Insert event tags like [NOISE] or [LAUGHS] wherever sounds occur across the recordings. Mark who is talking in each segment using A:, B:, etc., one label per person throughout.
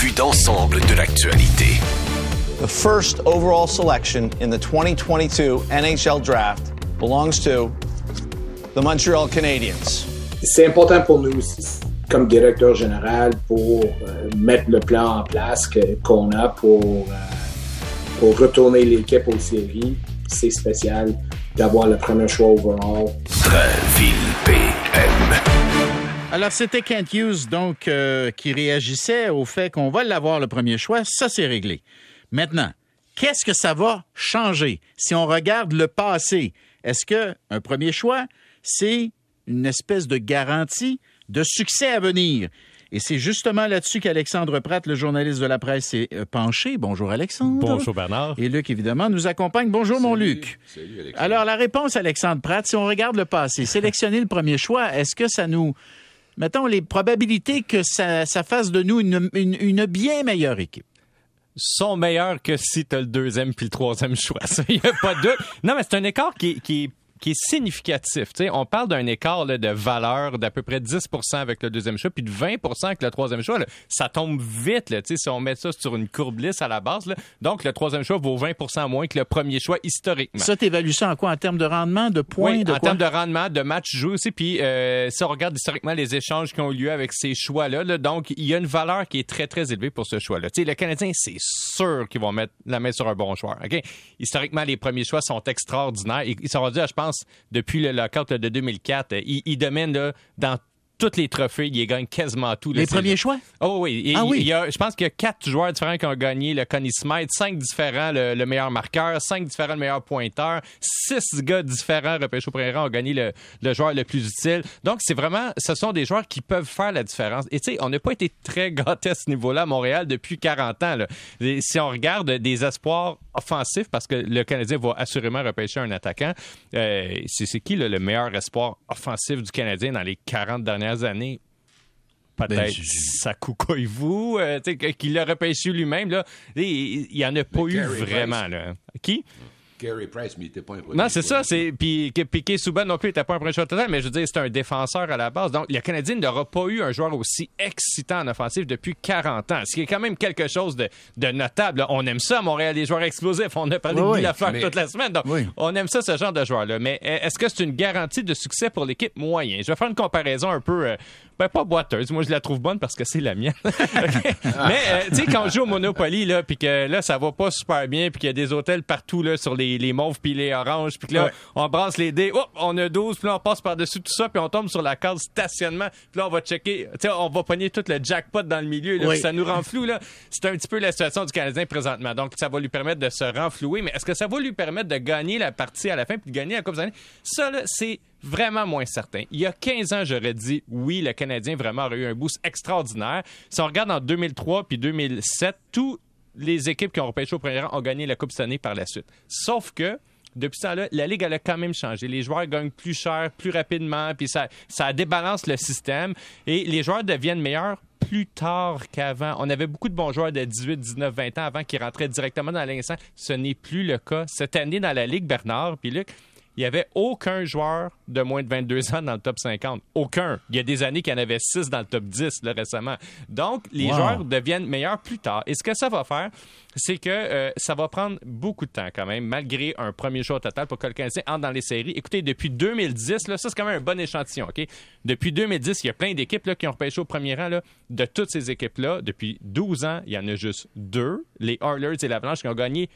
A: vue d'ensemble de l'actualité.
B: The first overall selection in the 2022 NHL Draft belongs to the Montreal Canadiens.
C: C'est important pour nous aussi, comme directeur général, pour euh, mettre le plan en place qu'on a pour, euh, pour retourner l'équipe aux séries. C'est spécial d'avoir le premier choix overall.
A: PM.
D: Alors, c'était Kent Hughes, donc, euh, qui réagissait au fait qu'on va l'avoir le premier choix. Ça, c'est réglé. Maintenant, qu'est-ce que ça va changer? Si on regarde le passé? Est-ce que un premier choix, c'est une espèce de garantie de succès à venir? Et c'est justement là-dessus qu'Alexandre Pratt, le journaliste de la presse, s'est euh, penché. Bonjour Alexandre.
E: Bonjour Bernard.
D: Et Luc, évidemment, nous accompagne. Bonjour mon Luc.
F: Salut, Alexandre.
D: Alors, la réponse, Alexandre Pratt, si on regarde le passé, sélectionner le premier choix, est-ce que ça nous... Mettons les probabilités que ça, fasse de nous une, bien meilleure équipe.
E: sont meilleurs que si tu as le deuxième puis le troisième choix. Il n'y a pas de. Non, mais c'est un écart qui, qui, est- qui est significatif. On parle d'un écart là, de valeur d'à peu près 10% avec le deuxième choix, puis de 20% avec le troisième choix. là. Ça tombe vite là, si on met ça sur une courbe lisse à la base. là. Donc, le troisième choix vaut 20% moins que le premier choix historiquement.
D: Ça, t'évalues ça en quoi? En termes de rendement, de points,
E: Oui,
D: de
E: en termes de rendement, de match joué aussi. Puis euh, si on regarde historiquement les échanges qui ont eu lieu avec ces choix-là, là, donc il y a une valeur qui est très, très élevée pour ce choix-là. Le Canadien, c'est sûr qu'ils vont mettre la main sur un bon joueur. OK? Historiquement, les premiers choix sont extraordinaires. Ils, sont rendus, à, je pense, depuis le lockout de 2004. euh, dominent là, dans tous les trophées. Ils gagnent quasiment tout. là.
D: Les premiers choix?
E: Oh oui. Et
D: Ah oui.
E: il y a, je pense qu'il y a quatre joueurs différents qui ont gagné le Connie Smythe, cinq différents le, le meilleur marqueur, cinq différents le meilleur pointeur, six gars différents repêchés au premier rang ont gagné le, le joueur le plus utile. Donc c'est vraiment, ce sont des joueurs qui peuvent faire la différence. Et tu sais, on n'a pas été très gâtés à ce niveau-là à Montréal depuis 40 ans. là. Et si on regarde des espoirs offensifs, parce que le Canadien va assurément repêcher un attaquant, euh, c'est qui là, le meilleur espoir offensif du Canadien dans les 40 dernières années? peut-être
D: Ben, je-
E: Sakou Koivu, euh, qu'il l'a repêché lui-même. Là. Il n'y en a pas eu vraiment. Là. Qui?
F: Carey Price, mais il n'était pas un premier
E: Non, c'est ça. C'est puis Piqué Souban non plus n'était pas un premier choix total, mais je veux dire, c'est un défenseur à la base. Donc, le Canadien n'aura pas eu un joueur aussi excitant en offensive depuis 40 ans, ce qui est quand même quelque chose de, de notable. On aime ça à Montréal, les joueurs explosifs. On a parlé
D: Oui,
E: de Lafleur
F: Mais-
E: toute la semaine. Donc,
D: Oui.
E: on aime ça, ce genre de joueur-là. Mais euh, est-ce que c'est une garantie de succès pour l'équipe moyen? Je vais faire une comparaison un peu. Ben, pas boiteuse. Moi, je la trouve bonne parce que c'est la mienne. OK? [LAUGHS] Mais, euh, tu sais, quand on joue au Monopoly, là, puis que là, ça va pas super bien, puis qu'il y a des hôtels partout, là, sur les, les mauves puis les oranges, puis que là,
D: Ouais.
E: on brasse les dés, hop, on a 12, puis là, on passe par-dessus tout ça, puis on tombe sur la case stationnement, puis là, on va checker, tu sais, on va pogner tout le jackpot dans le milieu, là,
D: Oui.
E: ça nous rend flou, là. C'est un petit peu la situation du Canadien présentement. Donc, ça va lui permettre de se renflouer, mais est-ce que ça va lui permettre de gagner la partie à la fin, puis de gagner la Coupe des années? Ça, là, c'est vraiment moins certain. Il y a 15 ans, j'aurais dit oui, le Canadien vraiment aurait eu un boost extraordinaire. Si on regarde en 2003 puis 2007, tous les équipes qui ont repêché au premier rang ont gagné la Coupe cette année par la suite. Sauf que depuis ça, là, la Ligue, elle a quand même changé. Les joueurs gagnent plus cher, plus rapidement, puis ça, débalance le système. Et les joueurs deviennent meilleurs plus tard qu'avant. On avait beaucoup de bons joueurs de 18, 19, 20 ans avant qui rentraient directement dans nationale. Ce n'est plus le cas. Cette année, dans la Ligue, Bernard, puis Luc, il n'y avait aucun joueur de moins de 22 ans dans le top 50. Aucun. Il y a des années qu'il y en avait 6 dans le top 10 là, récemment. Donc, les
D: Wow.
E: joueurs deviennent meilleurs plus tard. Et ce que ça va faire, c'est que euh, ça va prendre beaucoup de temps quand même, malgré un premier choix total pour que le Canadien entre dans les séries. Écoutez, depuis 2010, là, ça c'est quand même un bon échantillon. ok? Depuis 2010, il y a plein d'équipes là, qui ont repêché au premier rang. Là, de toutes ces équipes-là, depuis 12 ans, il y en a juste deux, les Oilers et l'Avalanche, qui ont gagné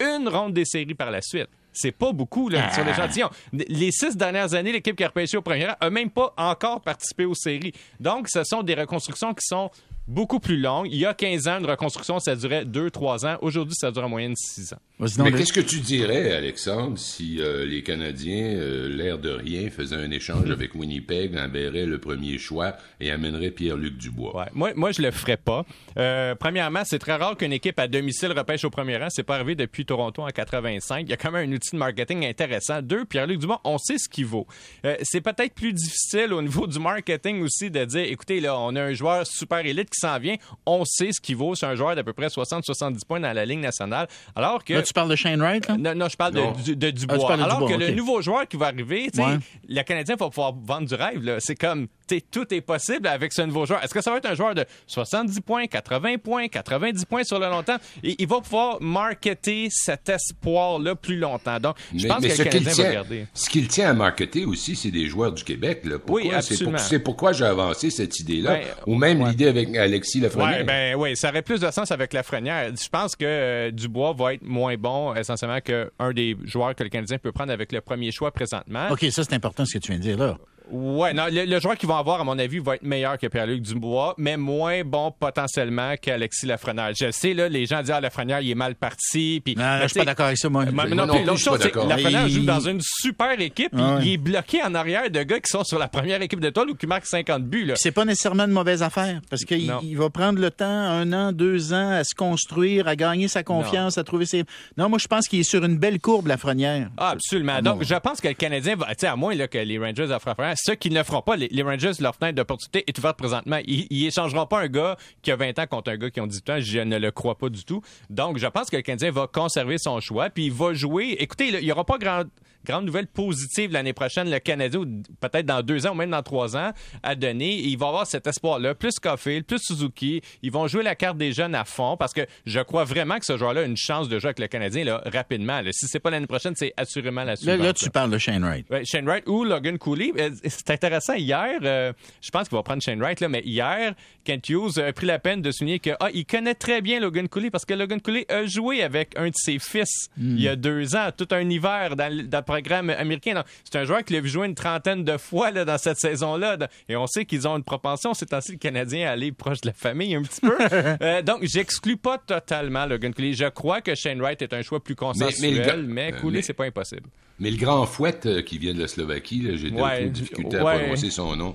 E: une ronde des séries par la suite. C'est pas beaucoup là, sur l'échantillon. Les six dernières années, l'équipe qui a repêché au premier rang a même pas encore participé aux séries. Donc, ce sont des reconstructions qui sont beaucoup plus longues. Il y a 15 ans, une reconstruction, ça durait 2-3 ans. Aujourd'hui, ça dure en moyenne 6 ans.
F: Mais qu'est-ce que tu dirais, Alexandre, si euh, les Canadiens, euh, l'air de rien, faisaient un échange avec Winnipeg, enverraient le premier choix et amèneraient Pierre-Luc Dubois?
E: Ouais. Moi, moi, je le ferais pas. Euh, premièrement, c'est très rare qu'une équipe à domicile repêche au premier rang. C'est pas arrivé depuis Toronto en 85. Il y a quand même un outil de marketing intéressant. Deux, Pierre-Luc Dubois, on sait ce qu'il vaut. Euh, c'est peut-être plus difficile au niveau du marketing aussi de dire, écoutez, là, on a un joueur super élite qui s'en vient. On sait ce qu'il vaut. C'est un joueur d'à peu près 60-70 points dans la Ligue nationale. Alors que...
D: Là, tu parles de Shane Wright, là?
E: Non, non, je parle
F: Non.
E: de, Dubois.
D: Ah, de
E: Alors
D: Dubois,
E: que le nouveau joueur qui va arriver, tu sais,
D: Ouais.
E: le Canadien va pouvoir vendre du rêve. là. C'est comme, tout est possible avec ce nouveau joueur. Est-ce que ça va être un joueur de 70 points, 80 points, 90 points sur le long terme? Et il va pouvoir marketer cet espoir-là plus longtemps. Donc, je
F: Mais-
E: pense
F: mais
E: que
F: ce
E: le
F: qu'il
E: Canadien va.
F: Ce qu'il tient à marketer aussi, c'est des joueurs du Québec. Là. Pourquoi?
E: Oui,
F: C'est pour-
E: absolument.
F: C'est pourquoi j'ai avancé cette idée-là.
E: Ben,
F: Ou même l'idée avec Alexis Lafrenière.
E: Ouais, ben oui, ça aurait plus de sens avec Lafrenière. Je pense que euh, Dubois va être moins bon essentiellement qu'un des joueurs que le Canadien peut prendre avec le premier choix présentement.
D: OK, ça, c'est important ce que tu viens de dire là.
E: Ouais, non, le, le joueur qu'ils vont avoir, à mon avis, va être meilleur que Pierre-Luc Dubois, mais moins bon potentiellement qu'Alexis Lafrenière. Je sais, là, les gens disent, ah, Lafrenière, il est mal parti. Puis,
D: Non, je suis pas d'accord avec ça, moi.
F: Moi
E: non,
F: non
E: l'autre chose, c'est que. Lafrenière
D: Il-
E: joue dans une super équipe,
D: Ah ouais.
E: il est bloqué en arrière de gars qui sont sur la première équipe d'étoiles ou qui marquent 50 buts, là.
D: C'est pas nécessairement une mauvaise affaire parce qu'il il va prendre le temps, un an, deux ans, à se construire, à gagner sa confiance, à trouver ses. Non, moi je pense qu'il est sur une belle courbe, la Frenière.
E: Ah, absolument. Donc, je pense que le Canadien va, tu sais, à moins là, que les Rangers offrent ceux qui ne feront pas, les, Rangers, leur fenêtre d'opportunité est ouverte présentement. Ils, ils échangeront pas un gars qui a 20 ans contre un gars qui a 18 ans. Je ne le crois pas du tout. Donc, je pense que le Canadien va conserver son choix, puis il va jouer. Écoutez, il n'y aura pas grand grande nouvelle positive l'année prochaine, le Canadien, ou peut-être dans deux ans ou même dans trois ans, à donner. Et il va avoir cet espoir-là. Plus Caulfield, plus Suzuki. Ils vont jouer la carte des jeunes à fond parce que je crois vraiment que ce joueur-là a une chance de jouer avec le Canadien là, rapidement. là. Si c'est pas l'année prochaine, c'est assurément la
D: Là,
E: suivante.
D: là, tu parles de Shane Wright.
E: Ouais, Shane Wright ou Logan Cooley. Euh, C'est intéressant. Hier, euh, je pense qu'il va prendre Shane Wright, là, mais hier, Kent Hughes a pris la peine de souligner que ah, il connaît très bien Logan Cooley parce que Logan Cooley a joué avec un de ses fils
D: Hmm.
E: il y a deux ans, tout un hiver dans, dans le programme américain. C'est un joueur qui l'a vu jouer une trentaine de fois là, dans cette saison-là. Et on sait qu'ils ont une propension, c'est ainsi le Canadien, à aller proche de la famille un petit peu. [LAUGHS] Euh, donc, j'exclus pas totalement Logan Cooley. Je crois que Shane Wright est un choix plus consensuel,
F: mais
E: mais,
F: euh,
E: Cooley,
F: mais-
E: c'est pas impossible.
F: Mais le grand fouette euh, qui vient de la Slovaquie, j'ai
E: Ouais,
F: difficulté à
E: ouais.
F: prononcer son nom.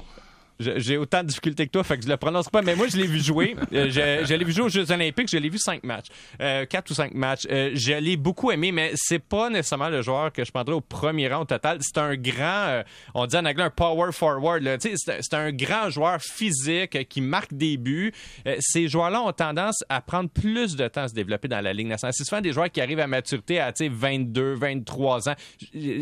E: J'ai autant de difficultés que toi, fait que je le prononce pas, mais moi, je l'ai vu jouer. [LAUGHS] Euh, je, je l'ai vu jouer aux Jeux Olympiques, je l'ai vu cinq matchs. Euh, quatre ou cinq matchs. Euh, je l'ai beaucoup aimé, mais c'est pas nécessairement le joueur que je prendrais au premier rang au total. C'est un grand, euh, on dit en anglais un power forward. C'est un grand joueur physique qui marque des buts. Ces joueurs-là ont tendance à prendre plus de temps à se développer dans la Ligue nationale. C'est souvent des joueurs qui arrivent à maturité à tu sais, 22, 23 ans.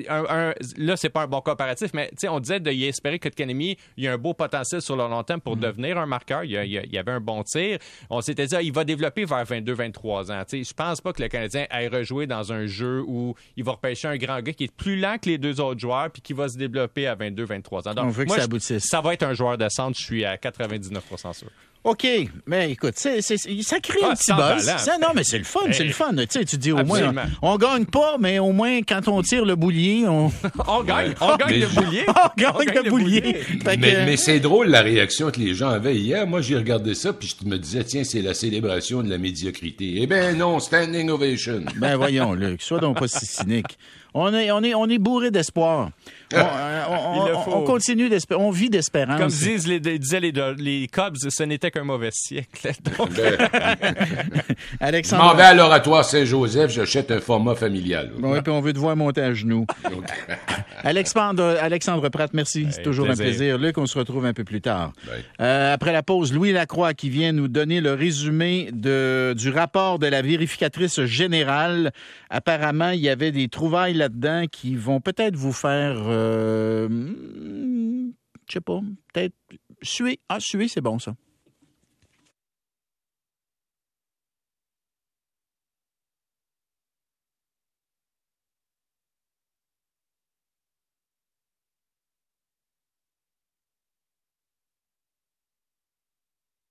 E: Un, un- là, c'est pas un bon comparatif, mais on disait de y espérer que Kotkaniemi, il y a un beau potentiel sur le long terme pour devenir un marqueur. Il y, avait un bon tir. On s'était dit, ah, il va développer vers 22, 23 ans. Sais, je pense pas que le Canadien aille rejouer dans un jeu où il va repêcher un grand gars qui est plus lent que les deux autres joueurs puis qui va se développer à 22, 23 ans. Donc,
D: On veut que ça
E: je-
D: aboutisse.
E: Ça va être un joueur de centre, je suis à 99% sûr.
D: OK, mais écoute, c'est, c'est- ça crée
E: Ah,
D: un petit buzz. Ça, non, mais c'est le fun, c'est le fun. Tu sais, tu dis au moins, on, on gagne pas, mais au moins, quand on tire le boulier, on, [LAUGHS]
E: On gagne, on gagne
F: Mais-
E: le boulier. [LAUGHS]
D: on gagne le boulier. Que-
F: Mais, mais c'est drôle la réaction que les gens avaient hier. Moi, j'ai regardé ça, puis je me disais, tiens, c'est la célébration de la médiocrité. Eh ben non, standing ovation.
D: Ben voyons, Luc, sois donc pas si cynique. On est, on est, on est bourré d'espoir. [LAUGHS] On, euh, on- on- continue d'espérer, on vit d'espérance.
E: Comme disent les, disaient les, les Cubs, ce n'était qu'un mauvais siècle. [LAUGHS] Donc,
F: Ben, [LAUGHS] je
D: Alexandre.
F: m'en vais à l'oratoire Saint-Joseph, j'achète un format familial.
D: Oui, puis on veut te voir monter à genoux. Alexandre, Alexandre Pratt, merci. C'est toujours un
E: plaisir.
D: Luc, on se retrouve un peu plus tard.
F: Bye.
D: Euh, après la pause, Louis Lacroix qui vient nous donner le résumé de, du rapport de la vérificatrice générale. Apparemment, il y avait des trouvailles qui vont peut-être vous faire, euh, hmm, je sais pas, peut-être suer. Ah, suer, c'est bon ça.